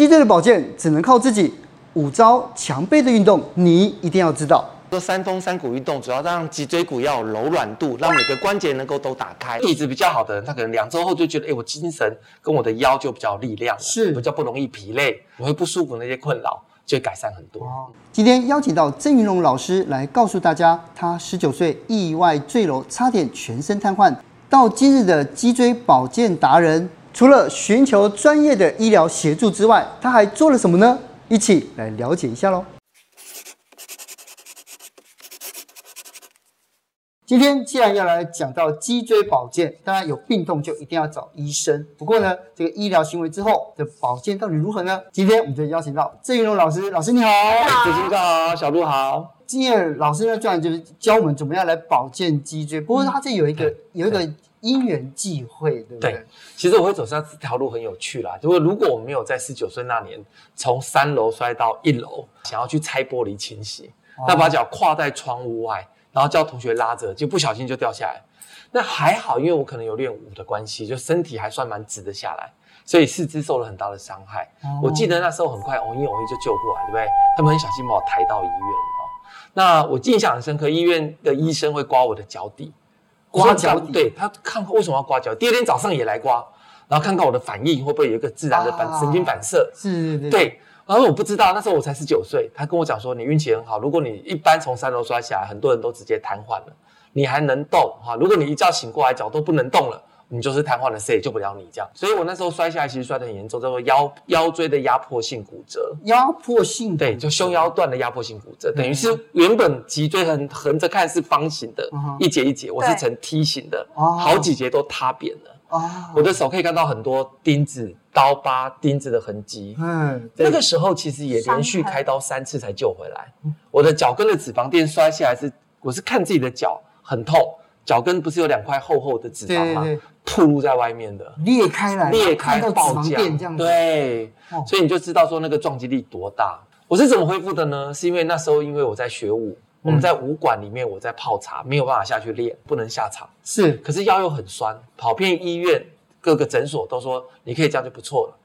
脊椎的保健只能靠自己，五招强背的运动你一定要知道。说三峰三股运动，主要让脊椎骨要有柔软度，让每个关节能够都打开。体质比较好的人，他可能两周后就觉得，哎，我精神跟我的腰就比较有力量了，是比较不容易疲累，我会不舒服那些困扰就会改善很多。今天邀请到郑云龙老师来告诉大家，他十九岁意外坠楼，差点全身瘫痪，到今日的脊椎保健达人。除了寻求专业的医疗协助之外，他还做了什么呢？一起来了解一下喽。今天既然要来讲到脊椎保健，当然有病痛就一定要找医生。不过呢，这个医疗行为之后的保健到底如何呢？今天我们就邀请到郑云龙老师，老师你好，主持人好，小鹿好。今天老师呢，专门就是教我们怎么样来保健脊椎。不过他这有一个、嗯、有一个因缘际会，对不对？对，其实我会走上这条路很有趣啦。就是如果我没有在十九岁那年从三楼摔到一楼，想要去拆玻璃清洗，哦、那把脚跨在窗户外。然后叫同学拉着，就不小心就掉下来。那还好，因为我可能有练武的关系，就身体还算蛮直的下来，所以四肢受了很大的伤害。哦、我记得那时候很快，偶一偶一就救过来，对不对？他们很小心把我抬到医院啊。那我印象很深刻，医院的医生会刮我的脚底，刮脚底。对，他看为什么要刮脚？第二天早上也来刮，然后看看我的反应会不会有一个自然的反、啊、神经反射。是，是，是，对。然后我不知道，那时候我才十九岁。他跟我讲说：“你运气很好，如果你一般从三楼摔下来，很多人都直接瘫痪了，你还能动哈。如果你一觉醒过来，脚都不能动了，你就是瘫痪了，谁也救不了你这样。所以我那时候摔下来，其实摔得很严重，叫做腰腰椎的压迫性骨折。压迫性对，就胸腰段的压迫性骨折，等于是原本脊椎横横着看是方形的，一节一节，我是呈梯形的，好几节都塌扁了。”哦，我的手可以看到很多钉子、刀疤、钉子的痕迹。嗯，那个时候其实也连续开刀三次才救回来。我的脚跟的脂肪垫摔下来是，我是看自己的脚很痛，脚跟不是有两块厚厚的脂肪吗？暴露在外面的，裂开来，裂开爆浆。对，所以你就知道说那个撞击力多大。我是怎么恢复的呢？是因为那时候因为我在学舞。我们在武馆里面，我在泡茶，没有办法下去练，不能下场。是，可是腰又很酸，跑遍医院各个诊所都说你可以这样就不错了。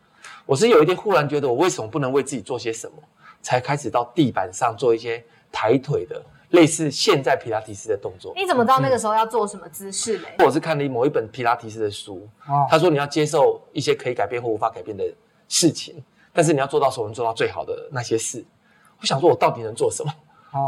我是有一天忽然觉得，我为什么不能为自己做些什么？才开始到地板上做一些抬腿的，类似现在皮拉提斯的动作。你怎么知道那个时候要做什么姿势嘞？我是看了某一本皮拉提斯的书，他说你要接受一些可以改变或无法改变的事情，但是你要做到所能做到最好的那些事。我想说，我到底能做什么？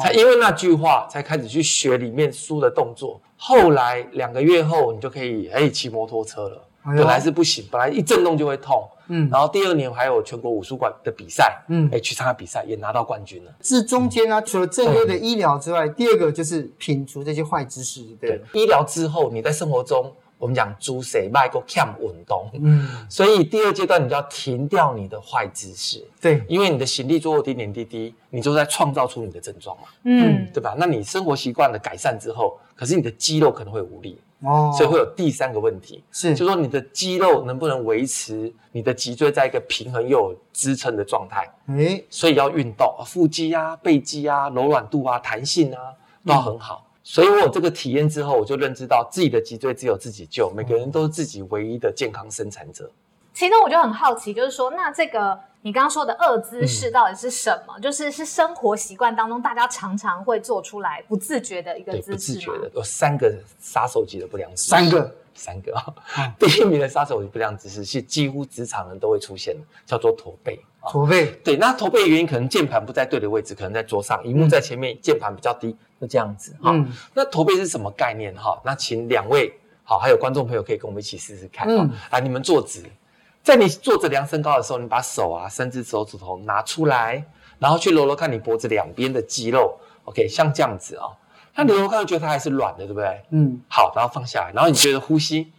才因为那句话，才开始去学里面书的动作。后来两个月后，你就可以哎骑摩托车了。本来是不行，本来一震动就会痛。嗯，然后第二年还有全国武术馆的比赛，嗯，哎去参加比赛也拿到冠军了。这中间呢，除了正规的医疗之外，第二个就是摒除这些坏知识，对。医疗之后，你在生活中。我们讲猪谁迈过 cam 运动，嗯，所以第二阶段你就要停掉你的坏知识，对，因为你的行李做点点滴滴，你就在创造出你的症状嘛，嗯，对吧？那你生活习惯的改善之后，可是你的肌肉可能会无力哦，所以会有第三个问题，是，就是说你的肌肉能不能维持你的脊椎在一个平衡又有支撑的状态？诶，所以要运动，腹肌啊、背肌啊、柔软度啊、弹性啊都要很好。所以我有这个体验之后，我就认知到自己的脊椎只有自己救，每个人都是自己唯一的健康生产者。其中我就很好奇，就是说，那这个你刚刚说的恶姿势到底是什么？嗯、就是是生活习惯当中大家常常会做出来不自觉的一个姿势吗？不自觉的，有三个杀手级的不良姿势。三个，三个啊！嗯、第一名的杀手级不良姿势是几乎职场人都会出现的，叫做驼背。驼背，对，那驼背的原因可能键盘不在对的位置，可能在桌上，荧幕在前面，键盘比较低，就这样子哈。嗯，那驼背是什么概念哈？那请两位好，还有观众朋友可以跟我们一起试试看。嗯，来，你们坐直，在你坐着量身高的时候，你把手啊，甚至手指头拿出来，然后去揉揉看你脖子两边的肌肉，OK，像这样子啊。那揉揉看，觉得它还是软的，对不对？嗯，好，然后放下来，然后你觉得呼吸，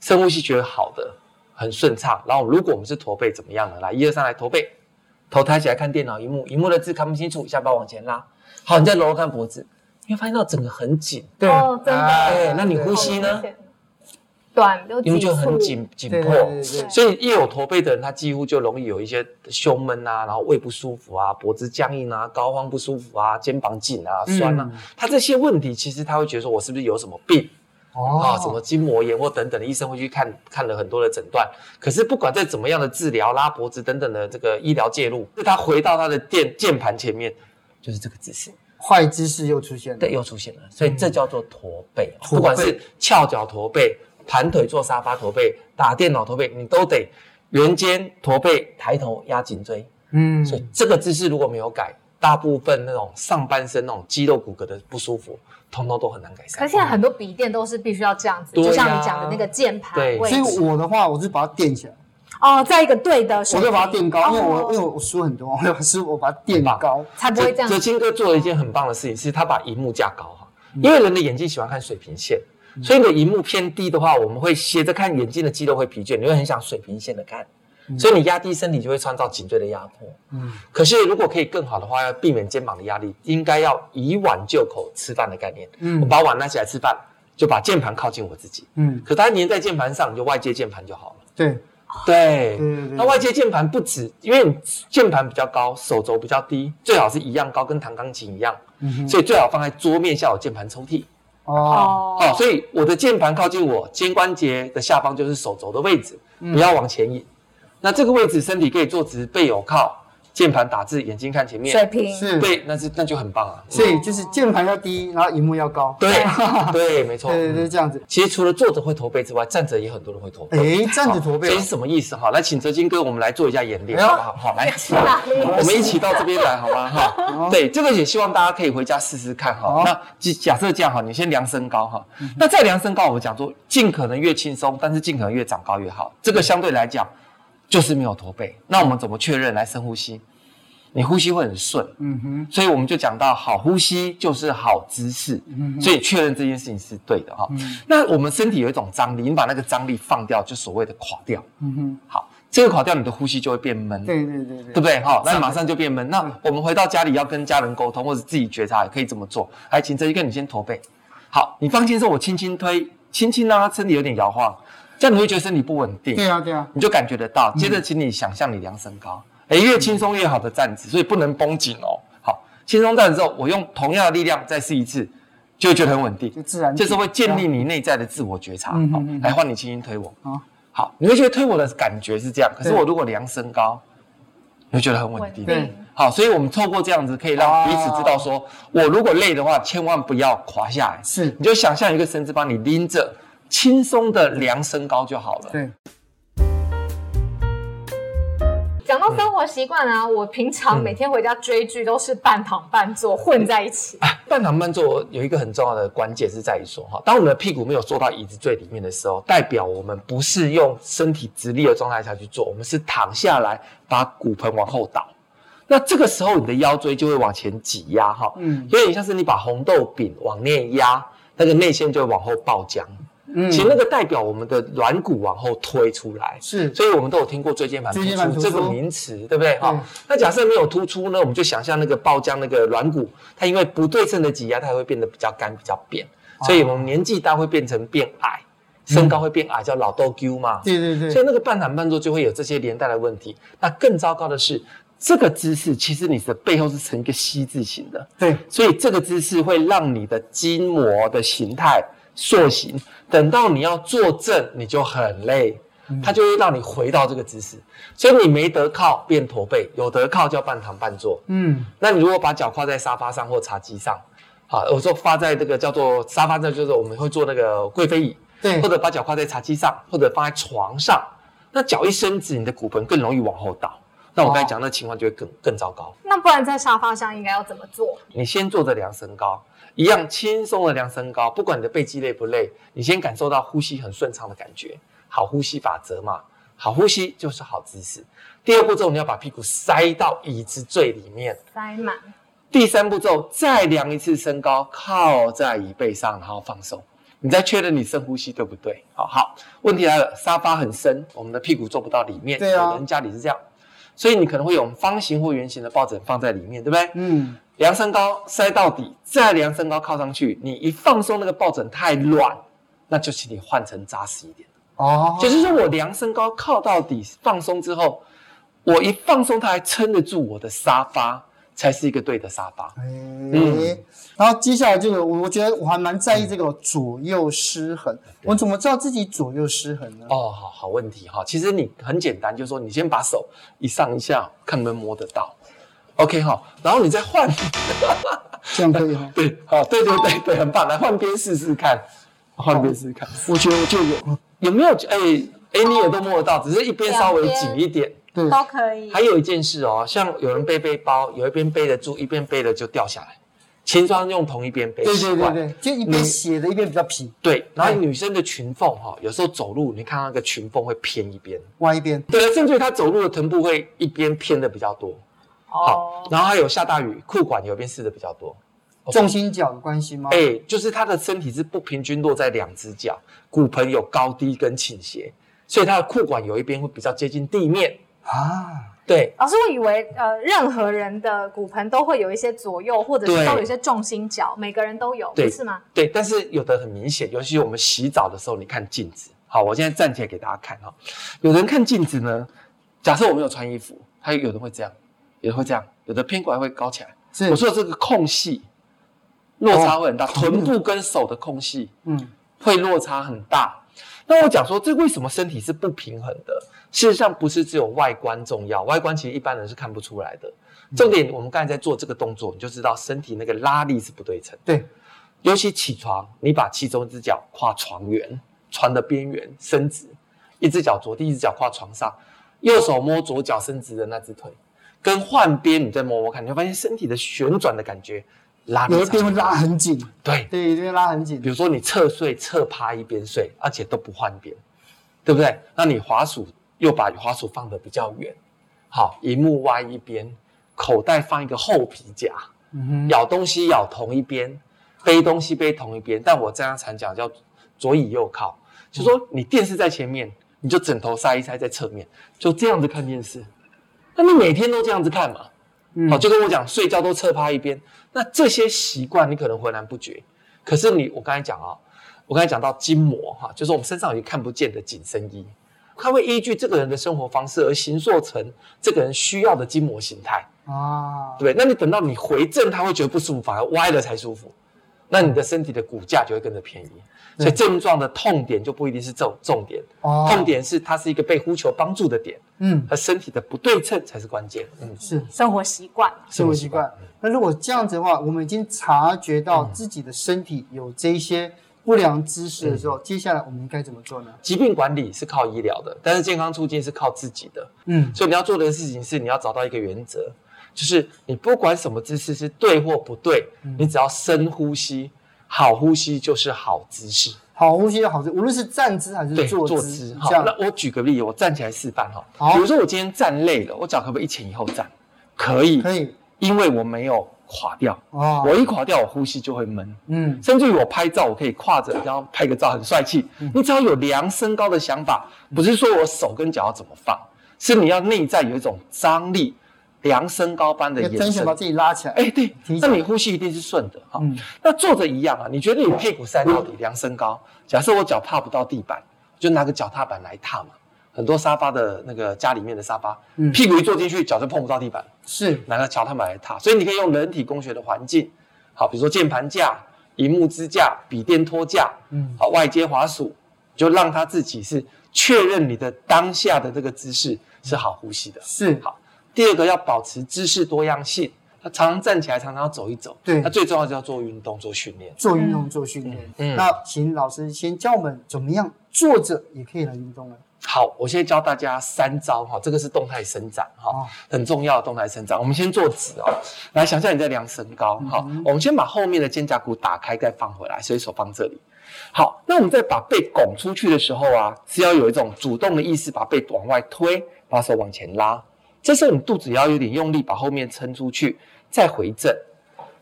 深呼吸，觉得好的。很顺畅，然后如果我们是驼背怎么样呢？来，一二三，来驼背，头抬起来看电脑荧幕，荧幕的字看不清楚，下巴往前拉。好，你再揉揉看脖子，你会发现到整个很紧。对，哦，真的。哎，那你呼吸呢？短，因为就很紧紧迫，所以一有驼背的人，他几乎就容易有一些胸闷啊，然后胃不舒服啊，脖子僵硬啊，膏肓不舒服啊，肩膀紧啊，酸啊，他这些问题其实他会觉得说，我是不是有什么病？哦，啊，什么筋膜炎或等等的，医生会去看看了很多的诊断。可是不管在怎么样的治疗、拉脖子等等的这个医疗介入，他回到他的键键盘前面，就是这个姿势，坏姿势又出现了，对，又出现了。所以这叫做驼背，嗯、不管是翘脚驼背、盘腿坐沙发驼背、打电脑驼背，你都得圆肩驼背、抬头压颈椎。嗯，所以这个姿势如果没有改，大部分那种上半身那种肌肉骨骼的不舒服，通通都很难改善。可是现在很多笔电都是必须要这样子，就像你讲的那个键盘。对，所以我的话，我是把它垫起来。哦，在一个对的，我就把它垫高，因为我因为我书很多，我是我把它垫高，才不会这样。哲青哥做了一件很棒的事情，是他把荧幕架高哈，因为人的眼睛喜欢看水平线，所以你的荧幕偏低的话，我们会斜着看，眼睛的肌肉会疲倦，你会很想水平线的看。所以你压低身体就会创造颈椎的压迫。嗯，可是如果可以更好的话，要避免肩膀的压力，应该要以碗就口吃饭的概念。嗯，我把碗拿起来吃饭，就把键盘靠近我自己。嗯，可它粘在键盘上，你就外接键盘就好了。对，对，那外接键盘不止，因为你键盘比较高，手肘比较低，最好是一样高，跟弹钢琴一样。所以最好放在桌面下有键盘抽屉。哦，哦，所以我的键盘靠近我肩关节的下方就是手肘的位置，不要往前引。那这个位置，身体可以坐直，背有靠，键盘打字，眼睛看前面，水平是，对，那是那就很棒啊。所以就是键盘要低，然后荧幕要高。对，对，没错，对对，这样子。其实除了坐着会驼背之外，站着也很多人会驼背。哎，站着驼背，这是什么意思？哈，来，请哲金哥，我们来做一下演练，好不好？好，来，我们一起到这边来，好吗？哈，对，这个也希望大家可以回家试试看哈。那假设这样哈，你先量身高哈，那再量身高，我们讲说尽可能越轻松，但是尽可能越长高越好。这个相对来讲。就是没有驼背，那我们怎么确认？来深呼吸，你呼吸会很顺，嗯哼，所以我们就讲到好呼吸就是好姿势，嗯哼，所以确认这件事情是对的哈。嗯，那我们身体有一种张力，你把那个张力放掉，就所谓的垮掉，嗯哼，好，这个垮掉，你的呼吸就会变闷，对对对对，对不对？好，那马上就变闷。那我们回到家里要跟家人沟通，或者自己觉察，也可以这么做。来，请这一哥你先驼背，好，你放心说，我轻轻推，轻轻让他身体有点摇晃。这样你会觉得身体不稳定，对啊对啊，你就感觉得到。接着，请你想象你量身高，哎，越轻松越好的站姿，所以不能绷紧哦。好，轻松站之后，我用同样的力量再试一次，就会觉得很稳定，就自然。就是会建立你内在的自我觉察。好，来换你轻轻推我。好，你会觉得推我的感觉是这样，可是我如果量身高，你会觉得很稳定。对，好，所以我们透过这样子，可以让彼此知道，说我如果累的话，千万不要垮下来。是，你就想象一个绳子帮你拎着。轻松的量身高就好了。对。讲到生活习惯啊，我平常每天回家追剧都是半躺半坐混在一起。半躺半坐有一个很重要的关键是在于说哈，当我们的屁股没有坐到椅子最里面的时候，代表我们不是用身体直立的状态下去做，我们是躺下来把骨盆往后倒。那这个时候你的腰椎就会往前挤压哈，嗯，有点像是你把红豆饼往内压，那个内线就会往后爆浆。嗯，其实那个代表我们的软骨往后推出来，是，所以我们都有听过椎间盘突出这个名词，对不对？哈，那假设没有突出呢，我们就想象那个爆浆那个软骨，它因为不对称的挤压，它会变得比较干、比较扁，所以我们年纪大会变成变矮，身高会变矮，叫老豆鸠嘛。对对对。所以那个半躺半坐就会有这些连带的问题。那更糟糕的是，这个姿势其实你的背后是呈一个 C 字形的，对，所以这个姿势会让你的筋膜的形态。塑形，等到你要坐正，你就很累，它就会让你回到这个姿势，所以你没得靠变驼背，有得靠叫半躺半坐。嗯，那你如果把脚跨在沙发上或茶几上，好，我说发在这个叫做沙发上，就是我们会坐那个贵妃椅，对，或者把脚跨在茶几上，或者放在床上，那脚一伸直，你的骨盆更容易往后倒，那我刚才讲那情况就会更更糟糕。那不然在沙发上应该要怎么做？你先坐着量身高。一样轻松的量身高，不管你的背肌累不累，你先感受到呼吸很顺畅的感觉，好呼吸法则嘛，好呼吸就是好姿势。第二步骤，你要把屁股塞到椅子最里面，塞满。第三步骤，再量一次身高，靠在椅背上，然后放松。你再确认你深呼吸对不对？好好。问题来了，沙发很深，我们的屁股坐不到里面。对啊。有人家里是这样，所以你可能会用方形或圆形的抱枕放在里面，对不对？嗯。量身高塞到底，再量身高靠上去。你一放松，那个抱枕太软，那就请你换成扎实一点哦。就是说我量身高靠到底，放松之后，我一放松，它还撑得住我的沙发，才是一个对的沙发。哎、嗯，然后接下来这个，我我觉得我还蛮在意这个左右失衡。嗯、我怎么知道自己左右失衡呢？哦，好好问题哈。其实你很简单，就是说你先把手一上一下，看能不能摸得到。OK 哈，然后你再换，这样可以哈。对，好，对对对对，很棒。来换边试试看，换边试试看。我觉得我就有，有没有？哎哎，你也都摸得到，只是一边稍微紧一点。对，都可以。还有一件事哦，像有人背背包，有一边背得住，一边背了就掉下来。轻装用同一边背，对对对对，就一边斜的，一边比较平。对，然后女生的裙缝哈，有时候走路你看那个裙缝会偏一边，歪一边。对，甚至她走路的臀部会一边偏的比较多。好，然后还有下大雨，裤管有一边湿的比较多。重心脚的关系吗？哎，就是她的身体是不平均落在两只脚，骨盆有高低跟倾斜，所以她的裤管有一边会比较接近地面啊。对，老师，我以为呃，任何人的骨盆都会有一些左右，或者是都有一些重心角，每个人都有，对是吗？对，但是有的很明显，尤其我们洗澡的时候，你看镜子。好，我现在站起来给大家看哈。有人看镜子呢，假设我没有穿衣服，他有的会这样，有的会这样，有的偏过来会高起来。是我说的这个空隙落差会很大，哦、臀部跟手的空隙，嗯，会落差很大。那我讲说，这为什么身体是不平衡的？事实上，不是只有外观重要，外观其实一般人是看不出来的。重点，我们刚才在做这个动作，你就知道身体那个拉力是不对称。对，尤其起床，你把其中一只脚跨床缘，床的边缘伸直，一只脚着地，一只脚跨床上，右手摸左脚伸直的那只腿，跟换边你再摸摸看，你会发现身体的旋转的感觉。拉有一边会拉很紧，对对，一边拉很紧。比如说你侧睡、侧趴一边睡，而且都不换边，对不对？那你滑鼠又把花鼠放得比较远，好，一幕歪一边，口袋放一个厚皮夹，嗯，咬东西咬同一边，背东西背同一边。但我这样常讲叫左倚右靠，就说你电视在前面，你就枕头塞一塞在侧面，就这样子看电视。那你每天都这样子看嘛？好，就跟我讲，睡觉都侧趴一边，那这些习惯你可能浑然不觉。可是你，我刚才讲啊，我刚才讲到筋膜哈，就是我们身上有一个看不见的紧身衣，它会依据这个人的生活方式而形塑成这个人需要的筋膜形态啊。对，那你等到你回正，他会觉得不舒服，反而歪了才舒服。那你的身体的骨架就会跟着偏移，所以症状的痛点就不一定是重重点，哦。痛点是它是一个被呼求帮助的点，嗯，和身体的不对称才是关键，嗯，是。生活习惯，生活习惯。那如果这样子的话，我们已经察觉到自己的身体有这一些不良姿势的时候，接下来我们应该怎么做呢？疾病管理是靠医疗的，但是健康促进是靠自己的，嗯，所以你要做的事情是你要找到一个原则。就是你不管什么姿势是对或不对，嗯、你只要深呼吸，好呼吸就是好姿势。好呼吸就好姿，无论是站姿还是坐姿。坐姿好，那我举个例，我站起来示范哈。好，比如说我今天站累了，我脚可不可以一前一后站？可以，可以，因为我没有垮掉。哦，我一垮掉，我呼吸就会闷。嗯，甚至于我拍照，我可以跨着，然后拍个照很帅气。嗯、你只要有量身高的想法，不是说我手跟脚要怎么放，是你要内在有一种张力。量身高般的延伸，把自己拉起来。哎，对，那你呼吸一定是顺的哈。那坐着一样啊，你觉得你屁股塞到底，量身高。假设我脚踏不到地板，就拿个脚踏板来踏嘛。很多沙发的那个家里面的沙发，屁股一坐进去，脚就碰不到地板。是，拿个脚踏板来踏。所以你可以用人体工学的环境，好，比如说键盘架、荧幕支架、笔电托架，嗯，好，外接滑鼠，就让他自己是确认你的当下的这个姿势是好呼吸的。是，好。第二个要保持姿势多样性，他常常站起来，常常要走一走。对，他最重要就要做运动、做训练。做运动、做训练。嗯，那请老师先教我们怎么样坐着也可以来运动呢？好，我现在教大家三招哈，这个是动态伸展哈，哦、很重要的动态伸展。我们先坐直哦，来想象你在量身高哈，嗯、我们先把后面的肩胛骨打开，再放回来，所以手放这里。好，那我们在把背拱出去的时候啊，是要有一种主动的意识，把背往外推，把手往前拉。这时候你肚子也要有点用力，把后面撑出去，再回正。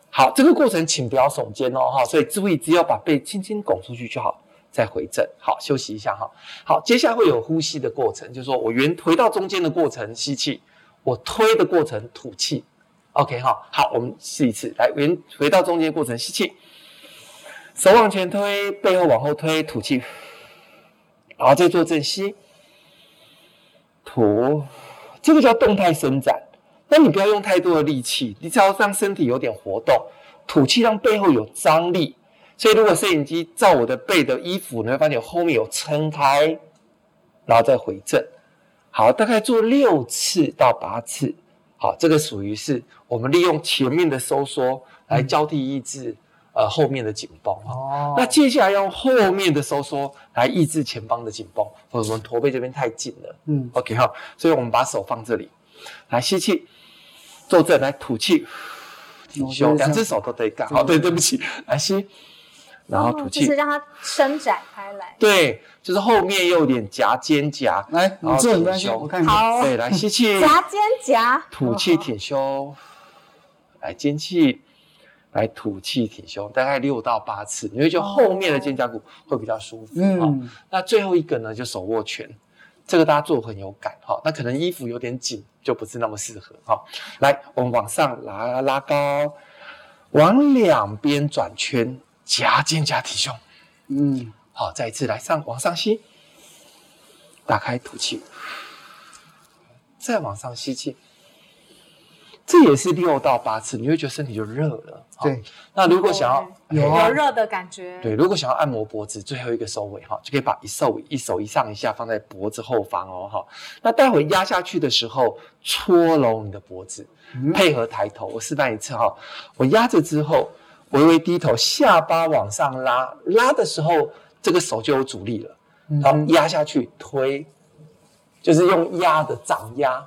好，这个过程请不要耸肩哦，哈，所以注意，只要把背轻轻拱出去就好，再回正。好，休息一下哈。好，接下来会有呼吸的过程，就是说我原回到中间的过程吸气，我推的过程吐气。OK 哈，好，我们试一次，来原回到中间过程吸气，手往前推，背后往后推，吐气。好，再做正吸，吐。这个叫动态伸展，那你不要用太多的力气，你只要让身体有点活动，吐气让背后有张力。所以如果摄影机照我的背的衣服，你会发现后面有撑开，然后再回正。好，大概做六次到八次。好，这个属于是我们利用前面的收缩来交替抑制、嗯、呃后面的紧绷。哦。那接下来用后面的收缩来抑制前方的紧绷，或者我们驼背这边太紧了。嗯。OK 好，所以我们把手放这里，来吸气，坐正，来吐气，挺胸，两只手都得干。好，对，对不起，来吸。然后吐气，就是让它伸展开来。对，就是后面又有点夹肩胛，来，然后挺胸，我看好。对，来吸气，夹肩胛，吐气挺胸，来吸气，来吐气挺胸，大概六到八次，你会觉得后面的肩胛骨会比较舒服。嗯，那最后一个呢，就手握拳，这个大家做很有感哈。那可能衣服有点紧，就不是那么适合哈。来，我们往上拉，拉高，往两边转圈。夹肩胛提胸，嗯，好，再一次来上往上吸，打开吐气，再往上吸气，这也是六到八次，你会觉得身体就热了。对，那如果想要有有热的感觉，对，如果想要按摩脖子，最后一个收尾哈，就可以把一手一手一上一下放在脖子后方哦，哈，那待会压下去的时候，搓揉你的脖子，配合抬头，我示范一次哈，我压着之后。微微低头，下巴往上拉，拉的时候，这个手就有阻力了。然后压下去，推，就是用压的掌压，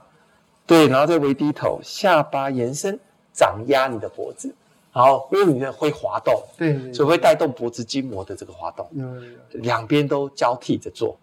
对，然后再微低头，下巴延伸，掌压你的脖子。好，因为你的会滑动，对，所以会带动脖子筋膜的这个滑动。嗯，两边都交替着做。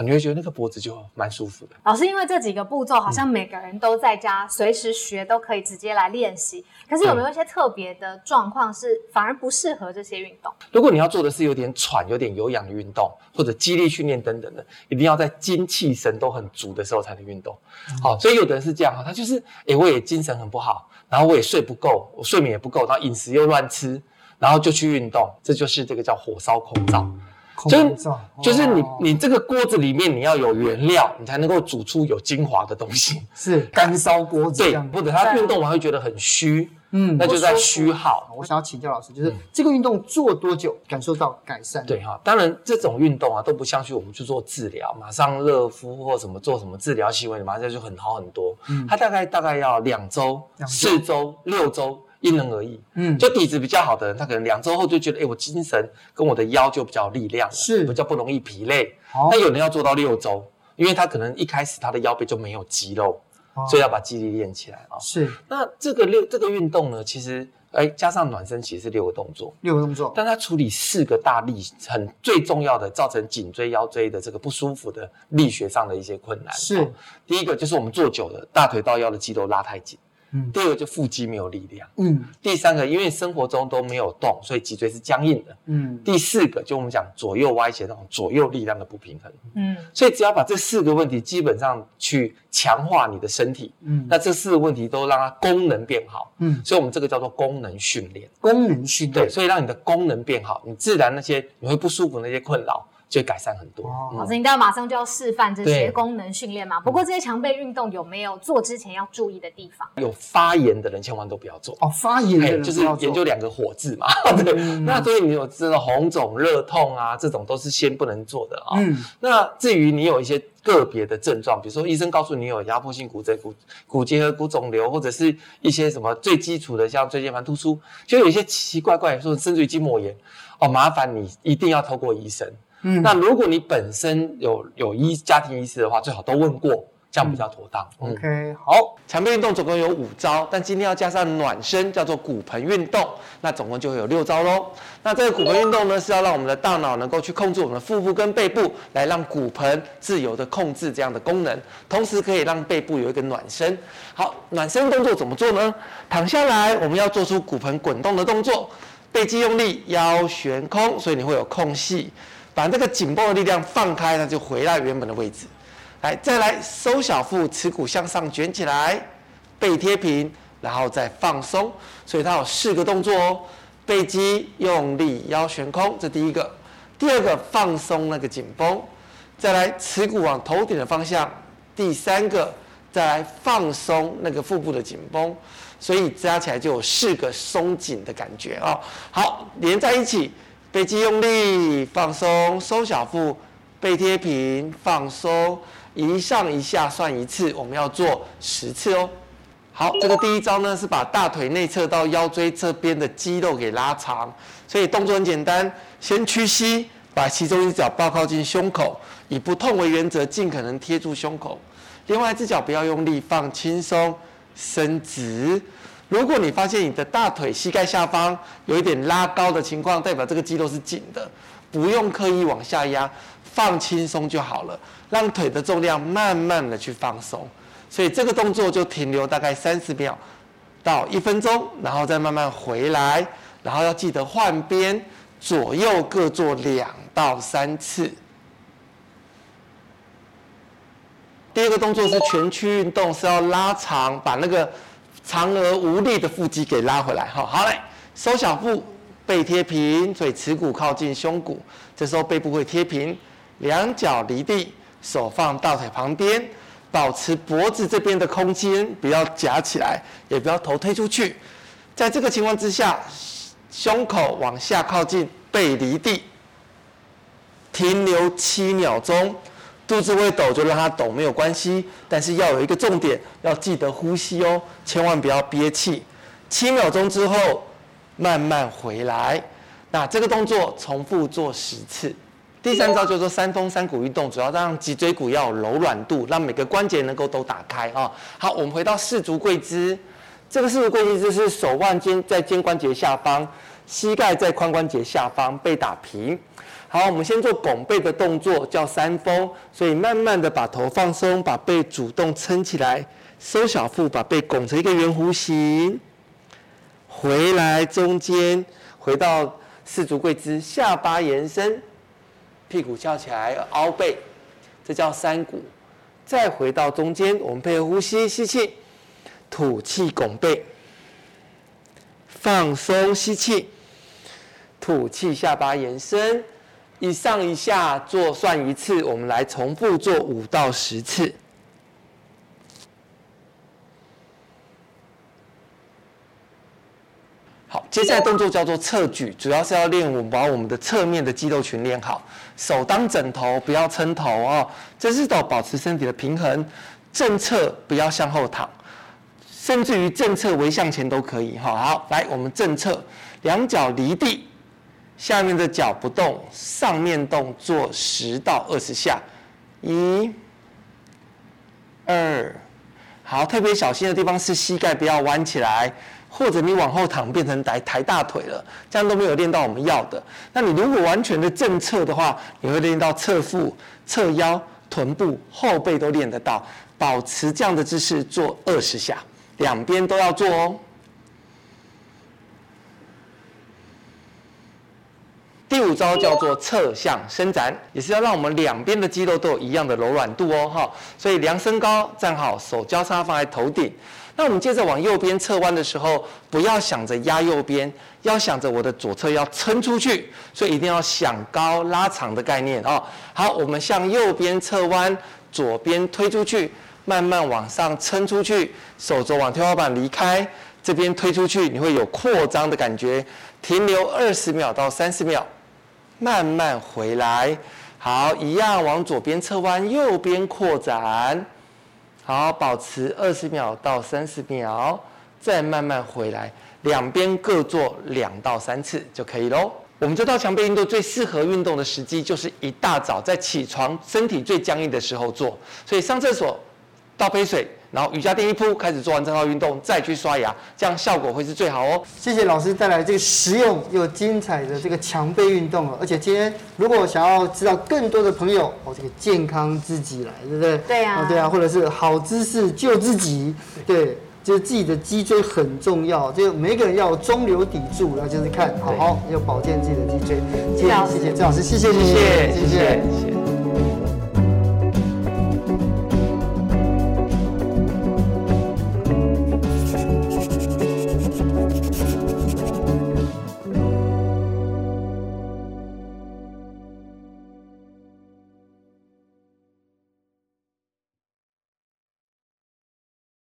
你会觉得那个脖子就蛮舒服的。老师，因为这几个步骤好像每个人都在家随时学，都可以直接来练习。可是有没有一些特别的状况是反而不适合这些运动？如果你要做的是有点喘、有点有氧的运动，或者肌力训练等等的，一定要在精气神都很足的时候才能运动。好、嗯，所以有的人是这样哈，他就是诶，我也精神很不好，然后我也睡不够，我睡眠也不够，然后饮食又乱吃，然后就去运动，这就是这个叫火烧口罩。嗯就是就是你你这个锅子里面你要有原料，你才能够煮出有精华的东西。是干烧锅子，对，或者他运动完会觉得很虚，嗯，那就在虚耗。我想要请教老师，就是这个运动做多久感受到改善？对哈，当然这种运动啊都不像去我们去做治疗，马上热敷或什么做什么治疗行为，马上就很好很多。嗯，它大概大概要两周、四周、六周。因人而异，嗯，就底子比较好的人，他可能两周后就觉得，哎、欸，我精神跟我的腰就比较有力量了，是。比较不容易疲累。那、哦、有人要做到六周，因为他可能一开始他的腰背就没有肌肉，哦、所以要把肌力练起来啊。是，那这个六这个运动呢，其实哎、欸、加上暖身，其实是六个动作，六个动作，但它处理四个大力很最重要的，造成颈椎腰椎的这个不舒服的力学上的一些困难。是，第一个就是我们坐久了，大腿到腰的肌肉拉太紧。嗯，第二个就腹肌没有力量。嗯，第三个，因为生活中都没有动，所以脊椎是僵硬的。嗯，第四个就我们讲左右歪斜那种左右力量的不平衡。嗯，所以只要把这四个问题基本上去强化你的身体，嗯，那这四个问题都让它功能变好。嗯，所以我们这个叫做功能训练。功能训练，对，所以让你的功能变好，你自然那些你会不舒服那些困扰。就会改善很多。哦嗯、老师，你待会马上就要示范这些功能训练嘛？不过这些强背运动有没有做之前要注意的地方？有发炎的人千万都不要做哦。发炎的人就是研究两个火字嘛。对，嗯、那所以你有这个红肿、热痛啊，这种都是先不能做的啊。嗯。那至于你有一些个别的症状，比如说医生告诉你有压迫性骨折、骨骨结核、骨肿瘤，或者是一些什么最基础的像椎间盘突出，就有一些奇奇怪怪，说甚至于筋膜炎哦，麻烦你一定要透过医生。嗯，那如果你本身有有医家庭医师的话，最好都问过，这样比较妥当。嗯、OK，好，强背运动总共有五招，但今天要加上暖身，叫做骨盆运动，那总共就会有六招喽。那这个骨盆运动呢，是要让我们的大脑能够去控制我们的腹部跟背部，来让骨盆自由的控制这样的功能，同时可以让背部有一个暖身。好，暖身动作怎么做呢？躺下来，我们要做出骨盆滚动的动作，背肌用力，腰悬空，所以你会有空隙。把这个紧绷的力量放开，它就回到原本的位置。来，再来收小腹，耻骨向上卷起来，背贴平，然后再放松。所以它有四个动作哦：背肌用力，腰悬空，这第一个；第二个放松那个紧绷；再来耻骨往头顶的方向；第三个，再来放松那个腹部的紧绷，所以加起来就有四个松紧的感觉啊。好，连在一起，背肌用力，放松，收小腹，背贴平，放松，一上一下算一次，我们要做十次哦。好，这个第一招呢是把大腿内侧到腰椎这边的肌肉给拉长，所以动作很简单，先屈膝，把其中一只脚抱靠近胸口，以不痛为原则，尽可能贴住胸口。另外一只脚不要用力，放轻松，伸直。如果你发现你的大腿、膝盖下方有一点拉高的情况，代表这个肌肉是紧的，不用刻意往下压，放轻松就好了，让腿的重量慢慢的去放松。所以这个动作就停留大概三十秒到一分钟，然后再慢慢回来，然后要记得换边，左右各做两到三次。第二个动作是全区运动，是要拉长，把那个长而无力的腹肌给拉回来。哈，好嘞，收小腹，背贴平，所以耻骨靠近胸骨，这时候背部会贴平，两脚离地，手放大腿旁边。保持脖子这边的空间，不要夹起来，也不要头推出去。在这个情况之下，胸口往下靠近，背离地，停留七秒钟。肚子会抖就让它抖，没有关系。但是要有一个重点，要记得呼吸哦，千万不要憋气。七秒钟之后，慢慢回来。那这个动作重复做十次。第三招叫做三峰三股运动，主要让脊椎骨要有柔软度，让每个关节能够都打开啊。好，我们回到四足跪姿，这个四足跪姿就是手腕肩在肩关节下方，膝盖在髋关节下方，被打平。好，我们先做拱背的动作，叫三峰，所以慢慢的把头放松，把背主动撑起来，收小腹，把背拱成一个圆弧形，回来中间，回到四足跪姿，下巴延伸。屁股翘起来，凹背，这叫三股。再回到中间，我们配合呼吸，吸气，吐气，拱背，放松，吸气，吐气，下巴延伸，一上一下做算一次，我们来重复做五到十次。好，接下来动作叫做侧举，主要是要练我们把我们的侧面的肌肉群练好。手当枕头，不要撑头哦。这是都保持身体的平衡。正侧不要向后躺，甚至于正侧微向前都可以。哈，好，来，我们正侧，两脚离地，下面的脚不动，上面动，做十到二十下。一、二，好，特别小心的地方是膝盖不要弯起来。或者你往后躺变成抬抬大腿了，这样都没有练到我们要的。那你如果完全的正侧的话，你会练到侧腹、侧腰、臀部、后背都练得到。保持这样的姿势做二十下，两边都要做哦。第五招叫做侧向伸展，也是要让我们两边的肌肉都有一样的柔软度哦，哈。所以量身高，站好，手交叉放在头顶。那我们接着往右边侧弯的时候，不要想着压右边，要想着我的左侧要撑出去，所以一定要想高拉长的概念哦。好，我们向右边侧弯，左边推出去，慢慢往上撑出去，手肘往天花板离开，这边推出去，你会有扩张的感觉。停留二十秒到三十秒，慢慢回来。好，一样往左边侧弯，右边扩展。好，保持二十秒到三十秒，再慢慢回来，两边各做两到三次就可以喽。我们这套强背运动最适合运动的时机就是一大早在起床，身体最僵硬的时候做，所以上厕所倒杯水。然后瑜伽垫一铺，开始做完这套运动，再去刷牙，这样效果会是最好哦。谢谢老师带来这个实用又精彩的这个强背运动哦。而且今天如果想要知道更多的朋友哦，这个健康自己来，对不对？对呀、啊哦。对啊，或者是好姿势救自己，对，就是自己的脊椎很重要，就每个人要有中流砥柱，然后就是看好好要保健自己的脊椎。谢谢谢谢郑老师，谢谢你，谢谢谢谢。谢谢谢谢